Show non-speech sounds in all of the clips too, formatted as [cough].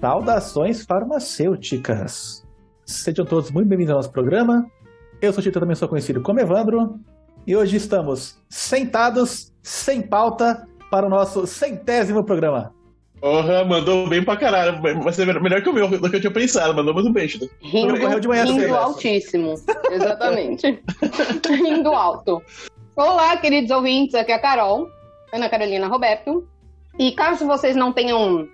Saudações farmacêuticas! Sejam todos muito bem-vindos ao nosso programa. Eu sou o Tito, também sou conhecido como Evandro. E hoje estamos sentados, sem pauta, para o nosso centésimo programa. Porra, mandou bem pra caralho. Vai ser melhor que o meu, do que eu tinha pensado. Mandou muito bem, Tito. Rindo, de manhã rindo altíssimo. Exatamente. [laughs] rindo alto. Olá, queridos ouvintes. Aqui é a Carol, Ana Carolina Roberto. E caso vocês não tenham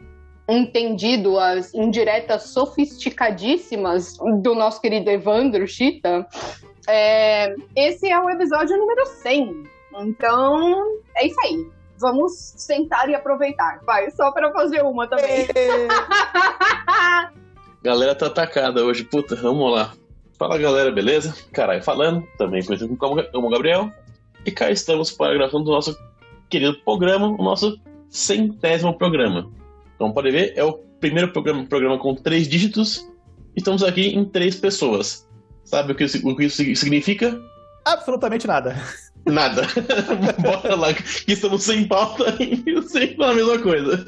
entendido as indiretas sofisticadíssimas do nosso querido Evandro Chita, é, esse é o episódio número 100. Então, é isso aí. Vamos sentar e aproveitar. Vai, só para fazer uma também. [laughs] galera tá atacada hoje. Puta, vamos lá. Fala galera, beleza? Caralho falando, também conhecido como Gabriel. E cá estamos para a gravação do nosso querido programa, o nosso centésimo programa. Como pode ver, é o primeiro programa, programa com três dígitos. Estamos aqui em três pessoas. Sabe o que, o que isso significa? Absolutamente nada. Nada. [laughs] Bora lá, que estamos sem pauta e sempre a mesma coisa.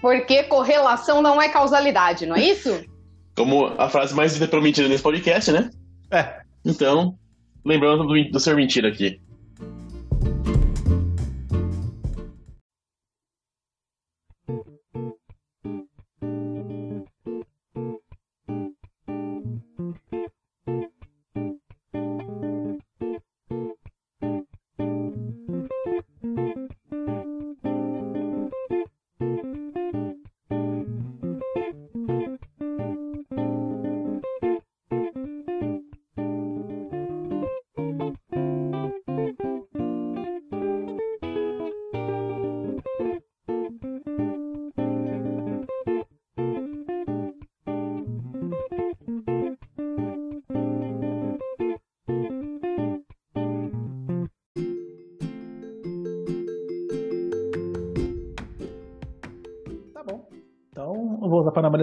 Porque correlação não é causalidade, não é isso? Como a frase mais prometida nesse podcast, né? É. Então, lembrando do, do ser mentira aqui.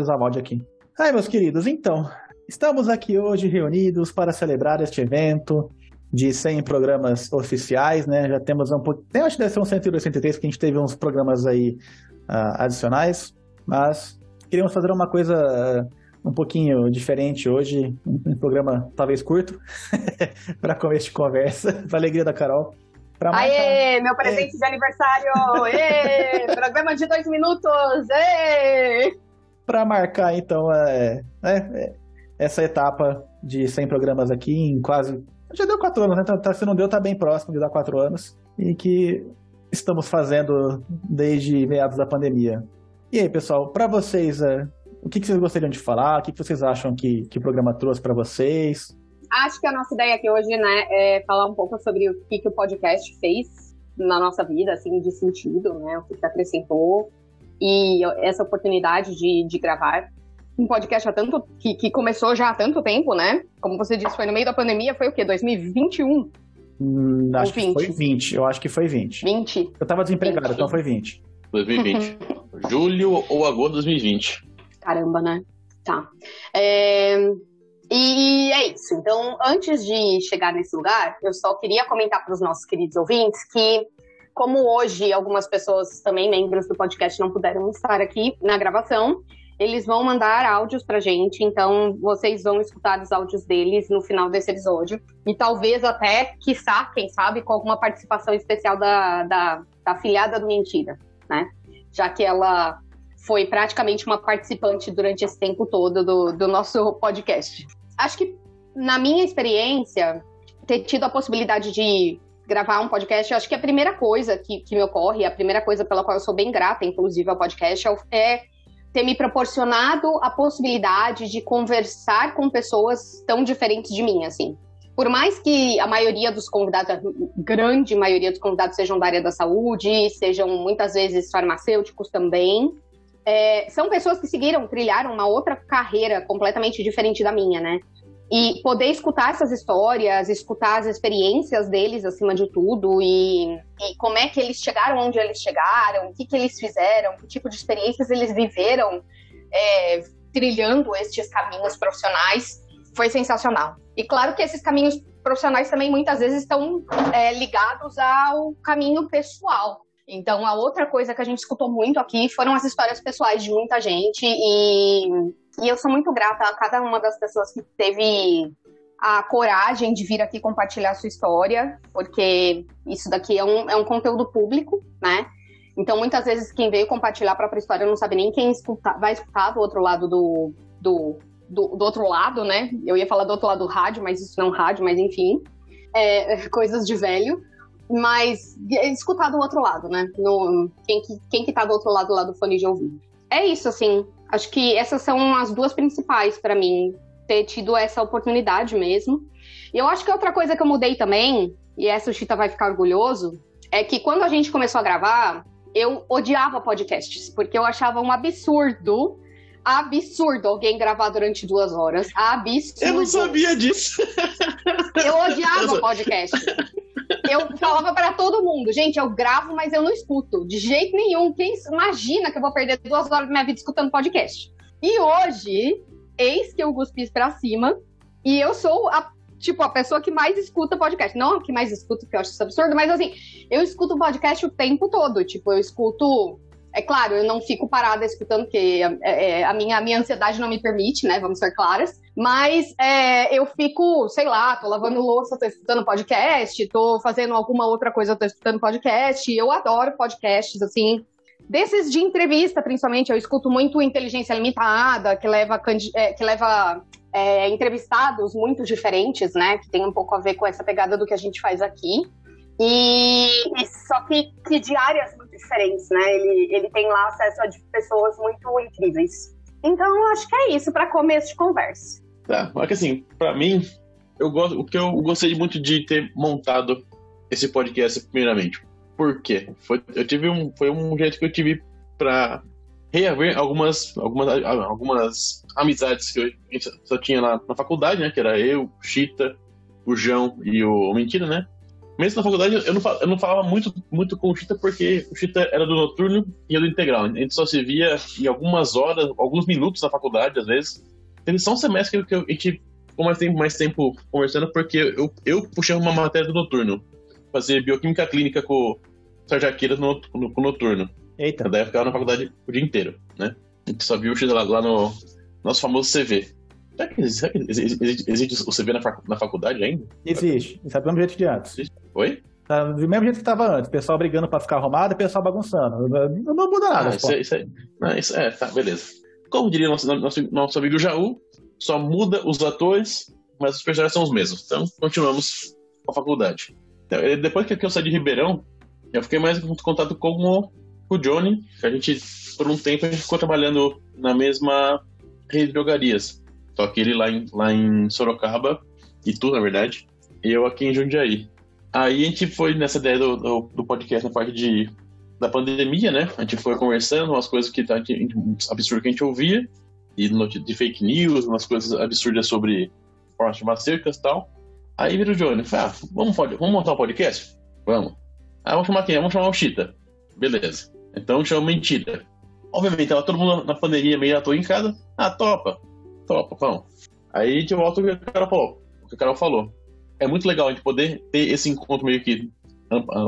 O áudio aqui. Ai, meus queridos, então, estamos aqui hoje reunidos para celebrar este evento de 100 programas oficiais, né? Já temos um pouco. Tem, acho que deve ser um 183, porque a gente teve uns programas aí uh, adicionais, mas queríamos fazer uma coisa uh, um pouquinho diferente hoje, um, programa talvez curto, [laughs] para começo de conversa, [laughs] para alegria da Carol. Aê, meu presente é. de aniversário! [laughs] Programa de dois minutos! Para marcar, então, é, é, essa etapa de 100 programas aqui em quase. Já deu quatro anos, né? Tá, se não deu, tá bem próximo de dar quatro anos. E que estamos fazendo desde meados da pandemia. E aí, pessoal, para vocês, é, o que, que, vocês gostariam de falar? O que, que vocês acham que, que o programa trouxe para vocês? Acho que a nossa ideia aqui hoje, né, é falar um pouco sobre o que, que o podcast fez na nossa vida, assim, de sentido, né? O que acrescentou e essa oportunidade de, de gravar um podcast há tanto que, que, começou já há tanto tempo, né? Como você disse, foi no meio da pandemia, foi o quê? 2021? Hum, acho que foi 20, eu acho que foi 20. 20? Eu tava desempregado, 20. então foi 20. 2020. [laughs] Julho ou agosto de 2020. Caramba, né? Tá. É... E é isso. Então, antes de chegar nesse lugar, eu só queria comentar para os nossos queridos ouvintes que como hoje algumas pessoas, também membros do podcast, não puderam estar aqui na gravação, eles vão mandar áudios pra gente, então vocês vão escutar os áudios deles no final desse episódio. E talvez até, quiçá, quem sabe, com alguma participação especial da, da, da filhada do Mentira, né? Já que ela foi praticamente uma participante durante esse tempo todo do, do nosso podcast. Acho que, na minha experiência, ter tido a possibilidade de gravar um podcast, eu acho que a primeira coisa que, que me ocorre, a primeira coisa pela qual eu sou bem grata, inclusive, ao podcast, é, é ter me proporcionado a possibilidade de conversar com pessoas tão diferentes de mim, assim. Por mais que a maioria dos convidados, a grande maioria dos convidados sejam da área da saúde, sejam muitas vezes farmacêuticos também, é, são pessoas que seguiram, trilharam uma outra carreira completamente diferente da minha, né? E poder escutar essas histórias, escutar as experiências deles acima de tudo e, e como é que eles chegaram onde eles chegaram, o que, que eles fizeram, que tipo de experiências eles viveram é, trilhando estes caminhos profissionais, foi sensacional. E claro que esses caminhos profissionais também muitas vezes estão é, ligados ao caminho pessoal. Então, a outra coisa que a gente escutou muito aqui foram as histórias pessoais de muita gente e, e eu sou muito grata a cada uma das pessoas que teve a coragem de vir aqui compartilhar sua história, porque isso daqui é um, é um conteúdo público, né? Então, muitas vezes, quem veio compartilhar a própria história não sabe nem quem escuta, vai escutar do outro lado do, do, do, do, outro lado, né? Eu ia falar do outro lado do rádio, mas isso não é um rádio, mas enfim. É, [laughs] coisas de velho. Mas escutar do outro lado, né? No, quem, que, quem que tá do outro lado lá do fone de ouvido. É isso, assim. Acho que essas são as duas principais para mim. Ter tido essa oportunidade mesmo. E eu acho que outra coisa que eu mudei também, e essa o Chita vai ficar orgulhoso, é que quando a gente começou a gravar, eu odiava podcasts, porque eu achava um absurdo, absurdo alguém gravar durante duas horas. Absurdo. Eu não sabia disso. Eu odiava podcast. Eu falava para todo mundo, gente, eu gravo, mas eu não escuto. De jeito nenhum. Quem imagina que eu vou perder duas horas da minha vida escutando podcast? E hoje, eis que eu cuspi pra cima. E eu sou a tipo, a pessoa que mais escuta podcast. Não a que mais escuta, porque eu acho isso absurdo, mas assim, eu escuto podcast o tempo todo. Tipo, eu escuto. É claro, eu não fico parada escutando, porque é, é, a, minha, a minha ansiedade não me permite, né? Vamos ser claras. Mas é, eu fico, sei lá, tô lavando louça, tô escutando podcast, tô fazendo alguma outra coisa, tô escutando podcast. Eu adoro podcasts, assim. Desses de entrevista, principalmente, eu escuto muito Inteligência Limitada, que leva, é, que leva é, entrevistados muito diferentes, né? Que tem um pouco a ver com essa pegada do que a gente faz aqui. E, e só que, que de áreas muito diferentes, né? Ele, ele tem lá acesso a pessoas muito incríveis. Então, acho que é isso para começo de conversa. Tá, mas que assim, para mim, eu gosto, o que eu gostei muito de ter montado esse podcast primeiramente. Por quê? Foi, eu tive um, foi um jeito que eu tive para reaver algumas, algumas, algumas amizades que eu só tinha na, na faculdade, né? Que era eu, Chita, o João e o Mentira, né? Mesmo na faculdade, eu não, eu não falava muito, muito com o Chita porque o Chita era do noturno e eu do integral. A gente só se via em algumas horas, alguns minutos na faculdade, às vezes. Teve só um semestre que, a gente ficou mais tempo, mais tempo conversando porque eu, eu puxei uma matéria do noturno. Fazer bioquímica clínica com o Sarjaqueira no, no, no noturno. Eita. Daí eu ficava na faculdade o dia inteiro, né? A gente só viu o Chita lá, lá no nosso famoso CV. Será que, será que existe, existe, o CV na, faculdade ainda? Existe. Está do mesmo jeito de antes. Oi? Tá do mesmo jeito que estava antes. Pessoal brigando para ficar arrumado e pessoal bagunçando. Não, não muda nada. Ah, isso, é, isso, aí. Ah, isso é, tá, beleza. Como diria nosso, nosso, nosso amigo Jaú, só muda os atores, mas os personagens são os mesmos. Então, continuamos com a faculdade. Então, depois que eu saí de Ribeirão, eu fiquei mais em contato com o, com o Johnny, que a gente, por um tempo, a gente ficou trabalhando na mesma rede de drogarias. Que ele lá em, lá em Sorocaba, e tu, na verdade, e eu aqui em Jundiaí. Aí a gente foi nessa ideia do, do, do podcast na parte de, da pandemia, né? A gente foi conversando, umas coisas que tá, absurdas que a gente ouvia, e de fake news, umas coisas absurdas sobre formas farmacêuticas e tal. Aí vira o Johnny, fala, ah, vamos, vamos montar um podcast? Vamos. Ah, vamos chamar quem? Vamos chamar o Chita. Beleza. Então chama Mentira. Obviamente, tava todo mundo na pandemia meio ator em casa. Ah, topa. Topa, vamos. Aí gente volta o que o Carol falou. O que o Carol falou. É muito legal a gente poder ter esse encontro meio que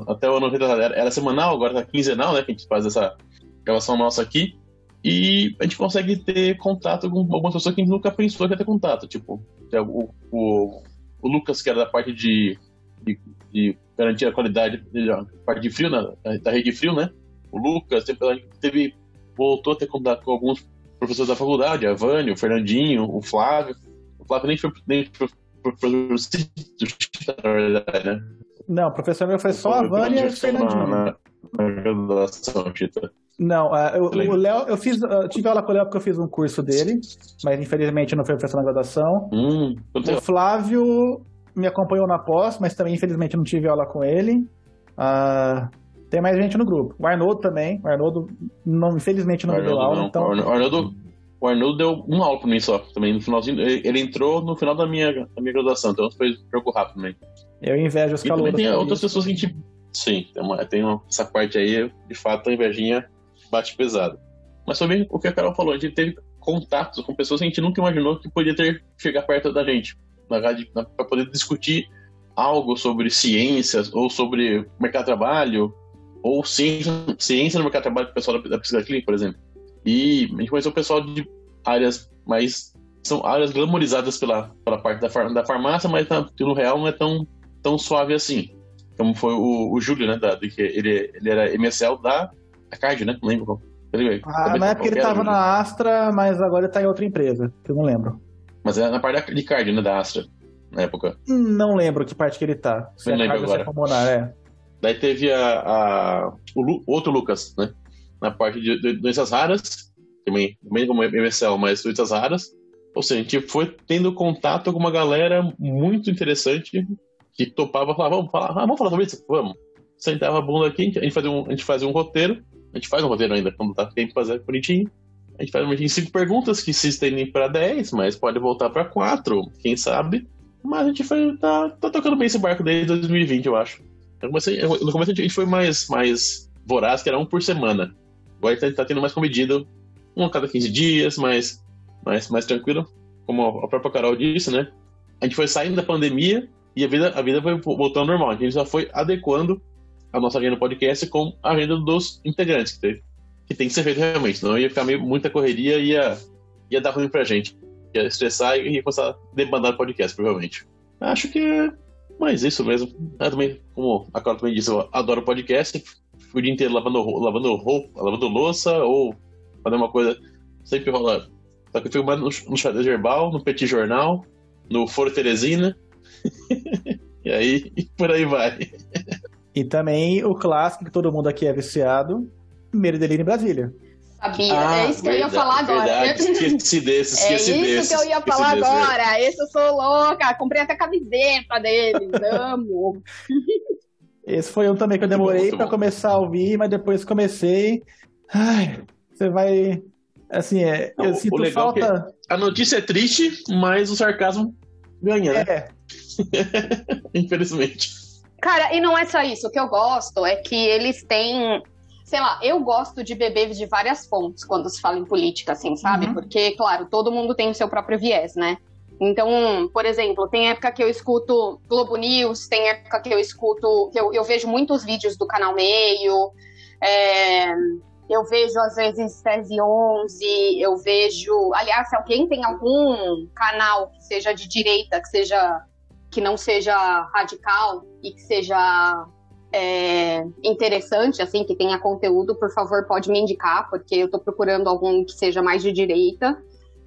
até o ano era, era semanal, agora tá quinzenal, né? Que a gente faz essa gravação nossa aqui. E a gente consegue ter contato com algumas pessoas que a gente nunca pensou que ia ter contato. Tipo, o, o, o Lucas, que era da parte de, de, de garantir a qualidade, da parte de frio, né, da rede frio, né? O Lucas, teve, teve voltou a ter contato com alguns professores da faculdade, a Vânia, o Fernandinho, o Flávio. O Flávio nem foi, nem foi professor do na verdade, né? Não, o professor meu foi só a Vânia e o Fernandinho. Na, na graduação, Tita. Não, uh, o Léo, eu fiz, uh, tive aula com o Léo porque eu fiz um curso dele, mas infelizmente não foi professor na graduação. Hum, o Flávio me acompanhou na pós, mas também infelizmente não tive aula com ele. Uh, tem mais gente no grupo. O Arnoldo também. O Arnoldo, não, infelizmente, não deu aula. Não. Então... O Arnoldo, o Arnoldo deu uma aula pra mim só. Também no finalzinho. Ele entrou no final da minha, da minha graduação, então foi jogo rápido também. Eu invejo os calouros. Tem outras pessoas que a gente. Sim, tem, uma, tem uma, essa parte aí, de fato, a invejinha bate pesado. Mas também o que a Carol falou, a gente teve contatos com pessoas que a gente nunca imaginou que podia ter chegar perto da gente. Na verdade, para poder discutir algo sobre ciências ou sobre mercado de trabalho ou ciência, ciência no mercado de trabalho com o pessoal da, da pesquisa clínica, por exemplo. E a gente conheceu o pessoal de áreas mais. São áreas glamorizadas pela, pela parte da, far, da farmácia, mas na, no real não é tão, tão suave assim. Como foi o, o Júlio, né? Da, que ele, ele era MSL da, da Card, né? Não lembro Ele, ah, na época ele estava na Astra, mas agora ele tá em outra empresa, que eu não lembro. Mas é na parte de Card, né? Da Astra, na época. Não lembro que parte que ele tá. Se não é lembro agora. Pulmonar, é. Daí teve a, a o Lu, outro Lucas, né? Na parte de, doenças raras, também, também como MSL, mas doenças raras. Ou seja, a gente foi tendo contato com uma galera muito interessante que topava falar, vamos falar, ah, vamos falar sobre isso? Vamos. Sentava a bunda aqui, a gente fazia um, a gente fazia um roteiro, a gente faz um roteiro ainda, quando tá tempo fazer bonitinho. A gente faz bonitinho cinco perguntas que se estendem para 10, mas pode voltar para 4, quem sabe. Mas a gente foi, tá, tá tocando bem esse barco desde 2020, eu acho. Eu comecei, eu, no começo a gente foi mais, mais voraz, que era um por semana. Agora gente tá tendo mais comedido, um a cada 15 dias, mais, mais, mais tranquilo. Como a própria Carol disse, né? A gente foi saindo da pandemia e a vida, a vida foi voltando ao normal. A gente só foi adequando a nossa agenda do podcast com a agenda dos integrantes, que tem, que tem que ser feito realmente. Senão ia ficar meio, muita correria e ia, ia dar ruim pra gente. Ia estressar e ia começar a debandar o podcast, provavelmente. Acho que mas isso mesmo. Eu também, como a Carla também disse, eu adoro podcast. Fico o dia inteiro lavando, lavando roupa, lavando louça ou fazendo uma coisa. Sempre rola. Só que eu fico mais no, no xadrez verbal, no Petit Jornal, no Foro Teresina. [laughs] e aí, por aí vai. e também o clássico que todo mundo aqui é viciado, Primeiro Delírio em Brasília. Sabia, ah, é isso que verdade, eu ia falar agora. Verdade, [laughs] esqueci desse, esqueci É isso desse, que eu ia falar desse, agora. Esse eu sou louca, comprei até camiseta deles, [laughs] amo. Esse foi um também que eu demorei para começar a ouvir, mas depois comecei. Ai, você vai. Assim, é, eu sinto é falta. É a notícia é triste, mas o sarcasmo ganha, né? É. [laughs] Infelizmente. Cara, e não é só isso. O que eu gosto é que eles têm sei lá, eu gosto de beber de várias fontes quando se fala em política, assim, sabe? Uhum. Porque, claro, todo mundo tem o seu próprio viés, né? Então, por exemplo, tem época que eu escuto Globo News, tem época que eu escuto, que eu, eu vejo muitos vídeos do canal Meio, é, eu vejo às vezes Tese 11, eu vejo. Aliás, se alguém tem algum canal que seja de direita, que seja que não seja radical e que seja é, interessante, assim, que tenha conteúdo, por favor, pode me indicar, porque eu estou procurando algum que seja mais de direita.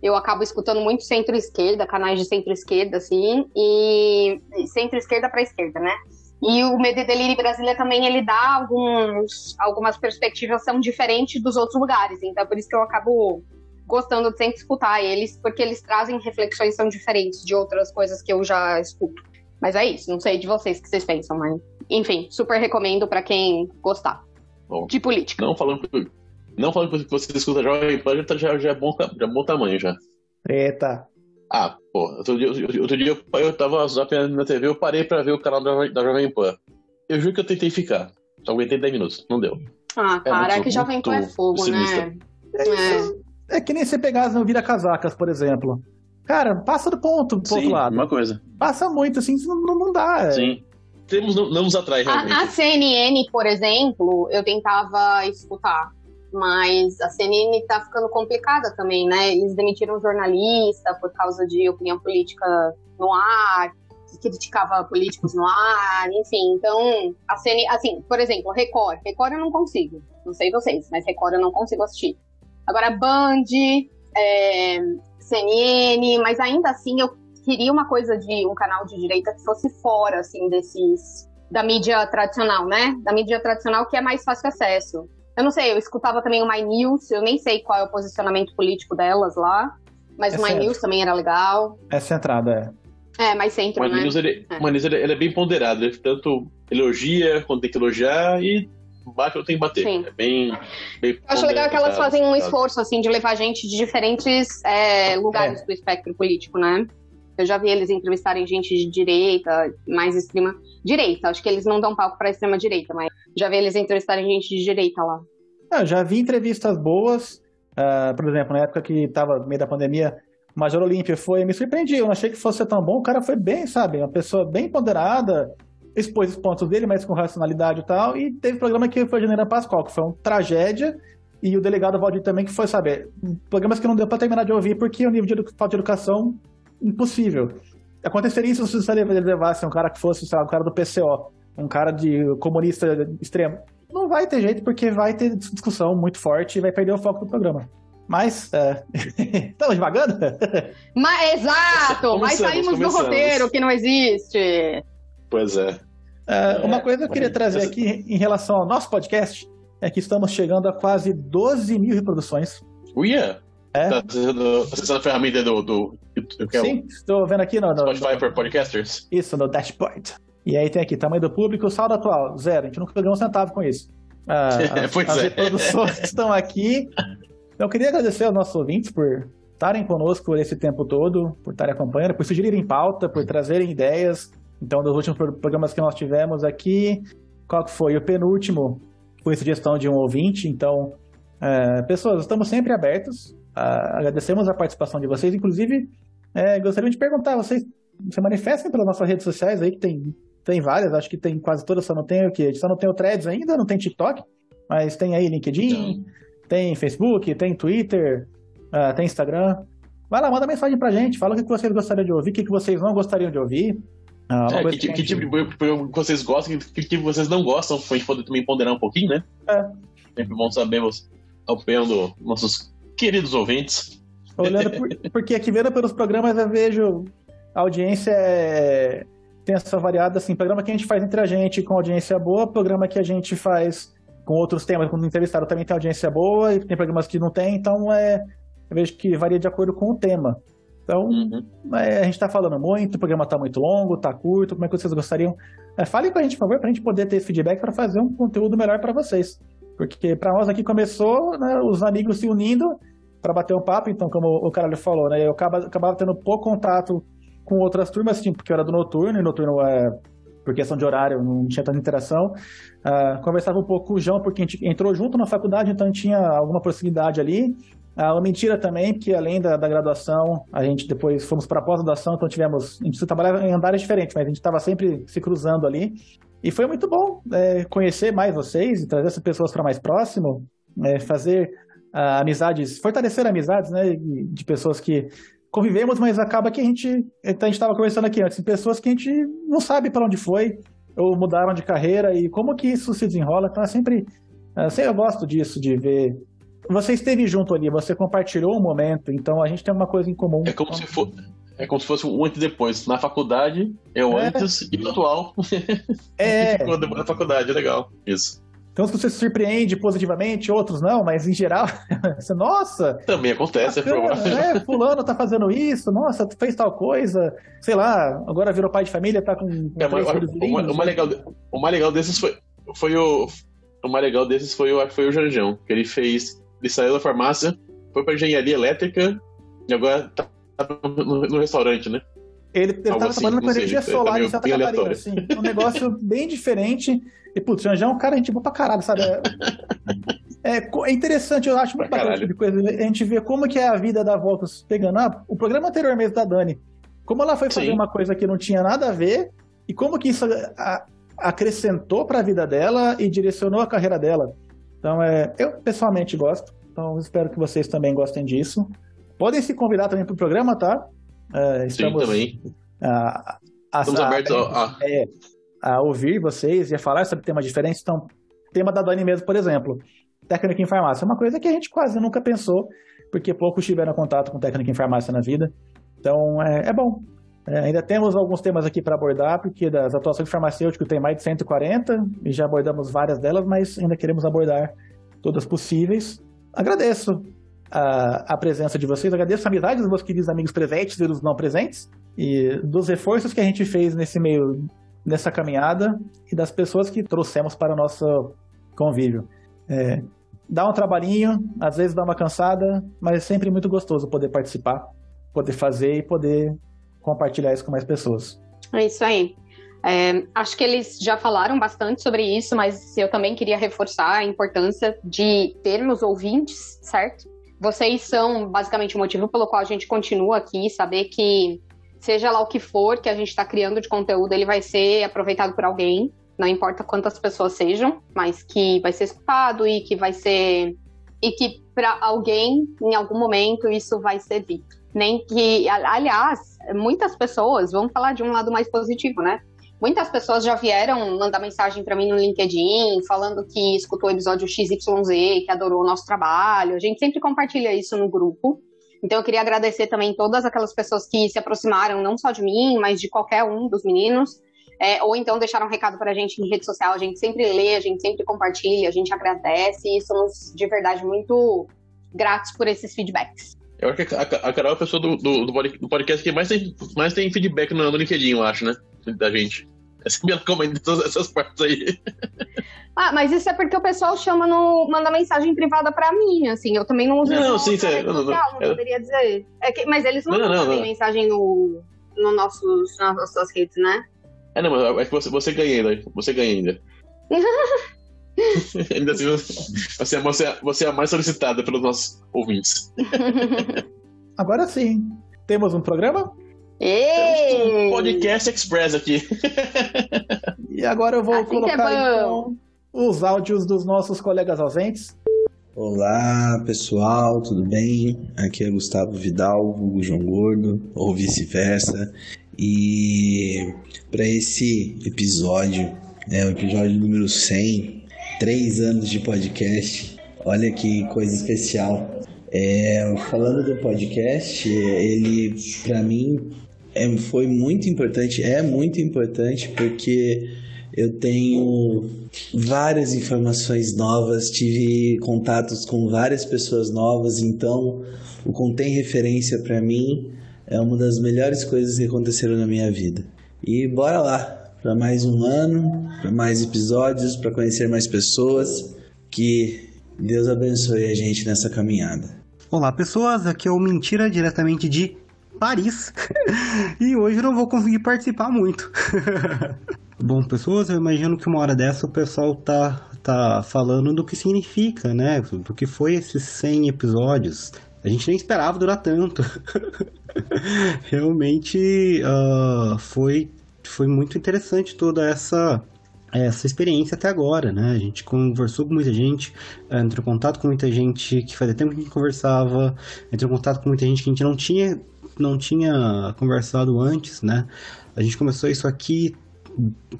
Eu acabo escutando muito centro-esquerda, canais de centro-esquerda, assim, e centro-esquerda para esquerda, né? E o Medo e Delírio Brasília também, ele dá alguns, algumas perspectivas são diferentes dos outros lugares, então é por isso que eu acabo gostando de sempre escutar eles, porque eles trazem reflexões são diferentes de outras coisas que eu já escuto. Mas é isso, não sei de vocês o que vocês pensam, mas enfim, super recomendo para quem gostar. Bom, de política. Não falando não falando que você escuta Jovem Pan, já, já, é bom, já é bom tamanho já. Preta. Ah, pô, outro dia, outro dia eu, eu tava zapeando na TV, eu parei pra ver o canal da, da Jovem Pan. Eu juro que eu tentei ficar. Só aguentei 10 minutos, não deu. Ah, é cara, é, que Jovem Pan é fogo, né? É, é. que nem você pegar as vira casacas, por exemplo. Cara, passa do ponto pro Sim, outro lado. uma coisa. Passa muito, assim, não, não dá. É. Sim temos não, não nos atrai realmente. A, a, CNN, por exemplo, eu tentava escutar, mas a CNN tá ficando complicada também, né? Eles demitiram um jornalista por causa de opinião política no ar, que criticava políticos no ar, enfim. Então, a CNN, assim, por exemplo, Record. Record eu não consigo. Não sei vocês, mas Record eu não consigo assistir. Agora, Band, é, CNN, mas ainda assim eu queria uma coisa de um canal de direita que fosse fora, assim, desses. da mídia tradicional, né? Da mídia tradicional que é mais fácil acesso. Eu não sei, eu escutava também o My News, eu nem sei qual é o posicionamento político delas lá, mas é o My News também era legal. É centrada, é. É, mais centro, o né? News, ele, é. O News ele, ele, é bem ponderado, ele tanto elogia quando tem que elogiar e bate ou tem que bater. Sim. É bem, bem Eu acho legal que elas fazem um esforço, assim, de levar gente de diferentes é, lugares é. do espectro político, né? Eu já vi eles entrevistarem gente de direita, mais extrema. Direita, acho que eles não dão palco para extrema direita, mas já vi eles entrevistarem gente de direita lá. Eu já vi entrevistas boas. Uh, por exemplo, na época que estava no meio da pandemia, o Major Olímpia foi, me surpreendi. Eu não achei que fosse tão bom. O cara foi bem, sabe? Uma pessoa bem ponderada. expôs os pontos dele, mas com racionalidade e tal. E teve programa que foi a Janeira Pascoal, que foi uma tragédia. E o delegado Valdir também, que foi, sabe, programas que não deu para terminar de ouvir porque o nível de falta de educação impossível. Aconteceria isso se você levasse um cara que fosse, sei lá, um cara do PCO, um cara de comunista extremo. Não vai ter jeito, porque vai ter discussão muito forte e vai perder o foco do programa. Mas, é... [laughs] estamos devagando? Mas, exato, mas saímos do roteiro que não existe. Pois é. é uma coisa que eu queria trazer aqui em relação ao nosso podcast é que estamos chegando a quase 12 mil reproduções. Uia! É? Tá acessando a ferramenta do. do, do é Sim, estou vendo aqui no, no Spotify for Podcasters. Isso, no dashboard. E aí tem aqui, tamanho do público, saldo atual, zero. A gente nunca ganhou um centavo com isso. Ah, as, [laughs] pois as é. reproduções [laughs] estão aqui. Então, eu queria agradecer aos nossos ouvintes por estarem conosco esse tempo todo, por estarem acompanhando, por sugerirem pauta, por trazerem ideias. Então, dos últimos programas que nós tivemos aqui, qual que foi? O penúltimo foi sugestão de um ouvinte. Então, é, pessoas, estamos sempre abertos. Uh, agradecemos a participação de vocês. Inclusive, é, gostaria de perguntar, vocês se manifestem pelas nossas redes sociais aí, que tem, tem várias, acho que tem quase todas, só não tem o quê? Só não tem o Threads ainda, não tem TikTok, mas tem aí LinkedIn, não. tem Facebook, tem Twitter, uh, tem Instagram. Vai lá, manda mensagem pra gente, fala o que vocês gostariam de ouvir, o que vocês não gostariam de ouvir. Ah, é, que, que, que, tipo de programa que vocês gostam, que tipo vocês não gostam, pra gente poder também ponderar um pouinho, né? É. Sempre bom saber a opinião dos nossos queridos ouvintes. Olhando por, porque aqui vendo pelos programas eu vejo a audiência é, tem essa variada assim, programa que a gente faz entre a gente com audiência boa, programa que a gente faz com outros temas, quando entrevistado também tem audiência boa, e tem programas que não tem, então é, eu vejo que varia de acordo com o tema. Então, uhum. é, a gente está falando muito, o programa está muito longo, está curto, como é que vocês gostariam? É, falem com a gente, por favor, para a gente poder ter esse feedback para fazer um conteúdo melhor para vocês. Porque para nós aqui começou né, os amigos se unindo para bater um papo, então, como o Caralho falou, né, eu acabava, acabava tendo pouco contato com outras turmas, assim, porque eu era do noturno, e noturno é por questão de horário, não tinha tanta interação. Uh, conversava um pouco com o João, porque a gente entrou junto na faculdade, então tinha alguma proximidade ali. Ah, uma mentira também, porque além da, da graduação, a gente depois fomos para a pós-graduação, então tivemos. A gente trabalhava em andares diferentes, mas a gente estava sempre se cruzando ali. E foi muito bom é, conhecer mais vocês e trazer essas pessoas para mais próximo, é, fazer ah, amizades, fortalecer amizades, né? De pessoas que convivemos, mas acaba que a gente. Então a gente estava conversando aqui antes, pessoas que a gente não sabe para onde foi, ou mudaram de carreira e como que isso se desenrola. Então é sempre. Assim, eu gosto disso, de ver você esteve junto ali, você compartilhou um momento, então a gente tem uma coisa em comum. É como, se, for, é como se fosse um antes e depois. Na faculdade é o é. antes e o atual. É. [laughs] Da faculdade, é legal. Isso. Então, se você se surpreende positivamente, outros não, mas em geral, [laughs] você, nossa. Também acontece, bacana, é provável. Né? Fulano tá fazendo isso, nossa, fez tal coisa, sei lá, agora virou pai de família, tá com. é, mas, o, o, mais legal, o mais legal desses foi, foi o. O mais legal desses foi o, foi o Janjão, que ele fez ele saiu da farmácia, foi pra engenharia elétrica e agora tá no, no restaurante, né? Ele, ele tava assim, trabalhando com energia solar em Santa Catarina, assim. Um negócio bem diferente. E, putz, já é um cara, a gente boa pra caralho, sabe? É, é, é, interessante, eu acho muito bacana de coisa. A gente vê como que é a vida da Voltas pegando. Ah, o programa anterior mesmo da Dani. Como ela foi fazer Sim. uma coisa que não tinha nada a ver e como que isso a, acrescentou para a vida dela e direcionou a carreira dela. Então, é, eu pessoalmente gosto. Então, espero que vocês também gostem disso. Podem se convidar também para o programa, tá? É, estamos, Sim, também. A, a, estamos a, abertos a, é, a, ouvir vocês e a falar sobre temas diferentes. Então, tema da Dani mesmo, por exemplo, técnica em farmácia. É uma coisa que a gente quase nunca pensou, porque poucos tiveram contato com técnica em farmácia na vida. Então, é, é bom. É, ainda temos alguns temas aqui para abordar, porque das atuações farmacêuticas tem mais de 140 e já abordamos várias delas, mas ainda queremos abordar todas possíveis. Agradeço a, a presença de vocês, agradeço a amizade dos meus queridos amigos presentes e dos não presentes, e dos reforços que a gente fez nesse meio, nessa caminhada, e das pessoas que trouxemos para o nosso convívio. É, dá um trabalhinho, às vezes dá uma cansada, mas é sempre muito gostoso poder participar, poder fazer e poder compartilhar isso com mais pessoas. É isso aí. É, acho que eles já falaram bastante sobre isso, mas eu também queria reforçar a importância de termos ouvintes, certo? Vocês são basicamente o motivo pelo qual a gente continua aqui, saber que seja lá o que for que a gente está criando de conteúdo, ele vai ser aproveitado por alguém, não importa quantas pessoas sejam, mas que vai ser escutado e que vai ser. e que para alguém, em algum momento, isso vai servir. Nem que, aliás, muitas pessoas, vamos falar de um lado mais positivo, né? Muitas pessoas já vieram mandar mensagem para mim no LinkedIn, falando que escutou o episódio XYZ, que adorou o nosso trabalho. A gente sempre compartilha isso no grupo. Então eu queria agradecer também todas aquelas pessoas que se aproximaram, não só de mim, mas de qualquer um dos meninos. É, ou então deixaram um recado para a gente em rede social. A gente sempre lê, a gente sempre compartilha, a gente agradece e somos de verdade muito gratos por esses feedbacks. Eu acho que a, a Carol é a pessoa do, do, do, podcast que mais tem, mais tem feedback no, no LinkedIn, eu acho, né? Da gente. Essa é minha comenta todas essas partes aí. Ah, mas isso é porque o pessoal chama no. manda mensagem privada pra mim, assim. Eu também não uso não, sim, sim, não, não, não, não poderia dizer. É que, mas eles mandam não, também mensagem no, no nossos, nas nossas redes, né? É, não, mas é que você, você ganha ainda. Você ganha ainda. [laughs] ainda assim, você, é, você, você é a mais solicitada pelos nossos ouvintes. [laughs] Agora sim. Temos um programa? Ei! Um podcast Express aqui. e agora eu vou assim colocar é então, os áudios dos nossos colegas ausentes. Olá pessoal, tudo bem? Aqui é Gustavo Vidal, Hugo João Gordo, ou vice-versa. E para esse episódio, é o episódio número 100, três anos de podcast. Olha que coisa especial. É, falando do podcast, ele para mim é, foi muito importante, é muito importante porque eu tenho várias informações novas, tive contatos com várias pessoas novas, então o Contém Referência para mim é uma das melhores coisas que aconteceram na minha vida. E bora lá para mais um ano, para mais episódios, para conhecer mais pessoas. Que Deus abençoe a gente nessa caminhada. Olá, pessoas. Aqui é o Mentira diretamente de Paris. [laughs] e hoje não vou conseguir participar muito. [laughs] Bom, pessoas, eu imagino que uma hora dessa o pessoal tá, tá falando do que significa, né? Do que foi esses 100 episódios. A gente nem esperava durar tanto. [laughs] Realmente uh, foi, foi muito interessante toda essa essa experiência até agora, né? A gente conversou com muita gente, entrou em contato com muita gente que fazia tempo que a gente conversava, entrou em contato com muita gente que a gente não tinha, não tinha conversado antes, né? A gente começou isso aqui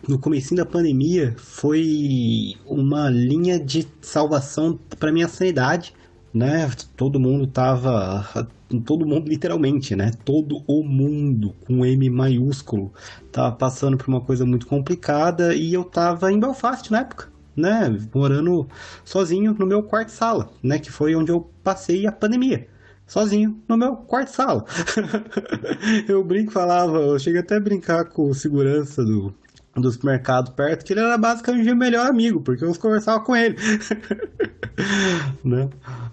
no começo da pandemia, foi uma linha de salvação para minha sanidade, né? Todo mundo tava. Todo mundo, literalmente, né? Todo o mundo, com M maiúsculo, tava passando por uma coisa muito complicada e eu tava em Belfast na época, né? Morando sozinho no meu quarto sala, né? Que foi onde eu passei a pandemia. Sozinho no meu quarto sala. [laughs] eu brinco, falava, eu cheguei até a brincar com o segurança do, do supermercado perto, que ele era basicamente meu melhor amigo, porque eu conversava com ele. [laughs] né?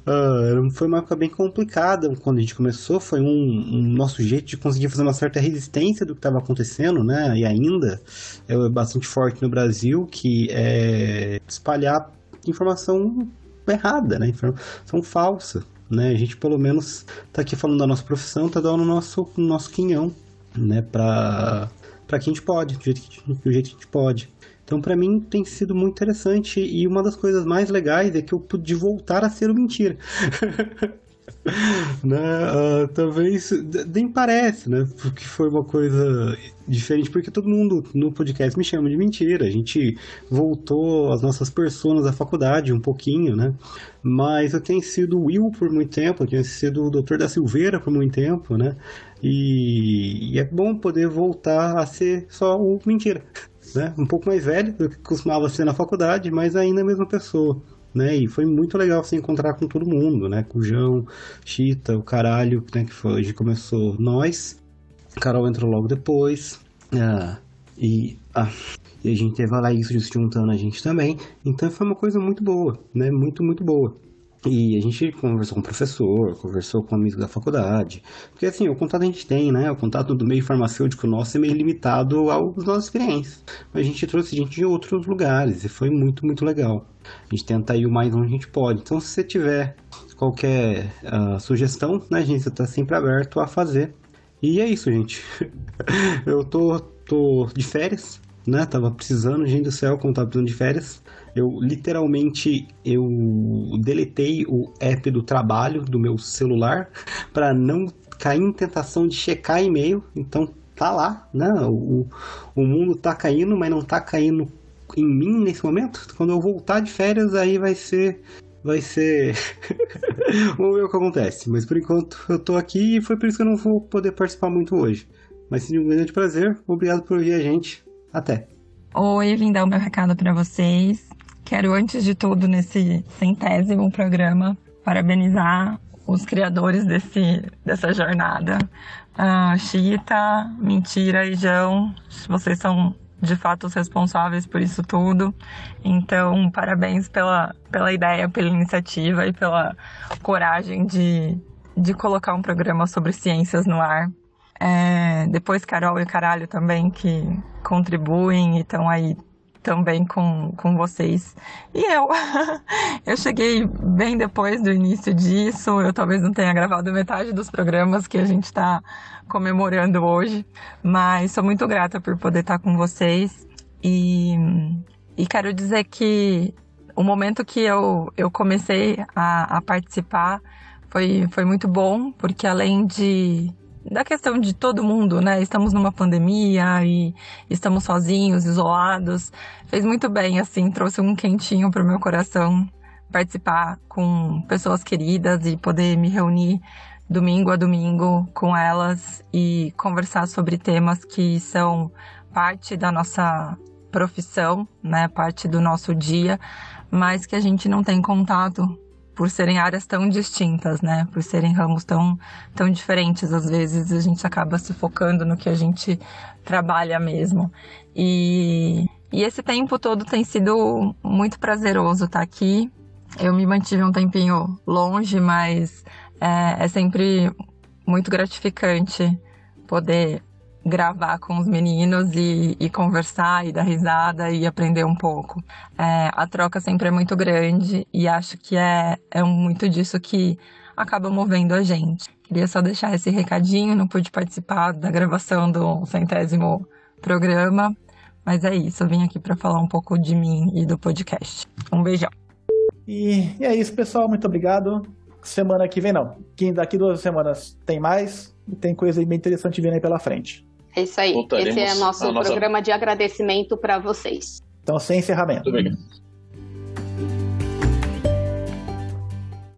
Uh, foi uma época bem complicada quando a gente começou, foi um, um, nosso jeito de conseguir fazer uma certa resistência do que estava acontecendo, né? E ainda é bastante forte no Brasil, que é espalhar informação errada, né? Informação falsa, né? A gente pelo menos tá aqui falando da nossa profissão, tá dando o nosso, nosso quinhão, né? Pra para quem a gente pode, do jeito que, do jeito que a gente pode. Então, para mim, tem sido muito interessante e uma das coisas mais legais é que eu pude voltar a ser o mentira. [laughs] né? Uh, talvez nem parece, né? Porque foi uma coisa diferente, porque todo mundo no podcast me chama de mentira. A gente voltou às nossas personas da faculdade um pouquinho, né? Mas eu tenho sido Will por muito tempo, eu tenho sido o Dr. da Silveira por muito tempo, né? E, e é bom poder voltar a ser só o mentira. Né? Um pouco mais velho do que costumava ser na faculdade, mas ainda a mesma pessoa né? E foi muito legal se encontrar com todo mundo, né? Com o João, Chita, o caralho, né? Que foi, hoje começou nós. Carol entrou logo depois. Ah, e, ah, e a gente teve a Laís se juntando a gente também. Então foi uma coisa muito boa, né? Muito, muito boa. E a gente conversou com o professor, conversou com amigos da faculdade. Porque assim, o contato a gente tem, né? O contato do meio farmacêutico nosso é meio limitado às nossas experiências. Mas a gente trouxe gente de outros lugares e foi muito, muito legal. A gente tenta ir o mais onde a gente pode. Então, se você tiver qualquer uh, sugestão, né, a gente está sempre aberto a fazer. E é isso, gente. [laughs] Eu tô, tô de férias, né? Tava precisando, gente do céu, como tava precisando de férias. Eu literalmente eu deletei o app do trabalho do meu celular [laughs] para não cair em tentação de checar e-mail. Então tá lá, né? O, o mundo tá caindo, mas não tá caindo em mim nesse momento. Quando eu voltar de férias, aí vai ser. Vai ser. [laughs] Vamos ver o que acontece. Mas por enquanto eu tô aqui e foi por isso que eu não vou poder participar muito hoje. Mas seja um grande prazer. Obrigado por ouvir a gente. Até. Oi, vim dar o meu recado para vocês. Quero, antes de tudo, nesse centésimo programa, parabenizar os criadores desse, dessa jornada. Uh, Chita, Mentira e João, vocês são de fato os responsáveis por isso tudo. Então, parabéns pela, pela ideia, pela iniciativa e pela coragem de, de colocar um programa sobre ciências no ar. É, depois Carol e Caralho também que contribuem e estão aí também com, com vocês. E eu, [laughs] eu cheguei bem depois do início disso, eu talvez não tenha gravado metade dos programas que a gente está comemorando hoje, mas sou muito grata por poder estar com vocês e, e quero dizer que o momento que eu, eu comecei a, a participar foi, foi muito bom, porque além de da questão de todo mundo, né? Estamos numa pandemia e estamos sozinhos, isolados. Fez muito bem, assim, trouxe um quentinho para o meu coração participar com pessoas queridas e poder me reunir domingo a domingo com elas e conversar sobre temas que são parte da nossa profissão, né, parte do nosso dia, mas que a gente não tem contato por serem áreas tão distintas, né? Por serem ramos tão, tão diferentes, às vezes a gente acaba se focando no que a gente trabalha mesmo. E, e esse tempo todo tem sido muito prazeroso estar aqui. Eu me mantive um tempinho longe, mas é, é sempre muito gratificante poder gravar com os meninos e, e, conversar e dar risada e aprender um pouco. É, a troca sempre é muito grande e acho que é, é muito disso que acaba movendo a gente. Queria só deixar esse recadinho, não pude participar da gravação do centésimo programa, mas é isso, eu vim aqui para falar um pouco de mim e do podcast. Um beijão. E, e é isso, pessoal, muito obrigado. Semana que vem não. Daqui duas semanas tem mais e tem coisa bem interessante vindo aí pela frente. É isso aí. Voltaremos Esse é nosso nossa... programa de agradecimento para vocês. Então, sem encerramento. Muito obrigado.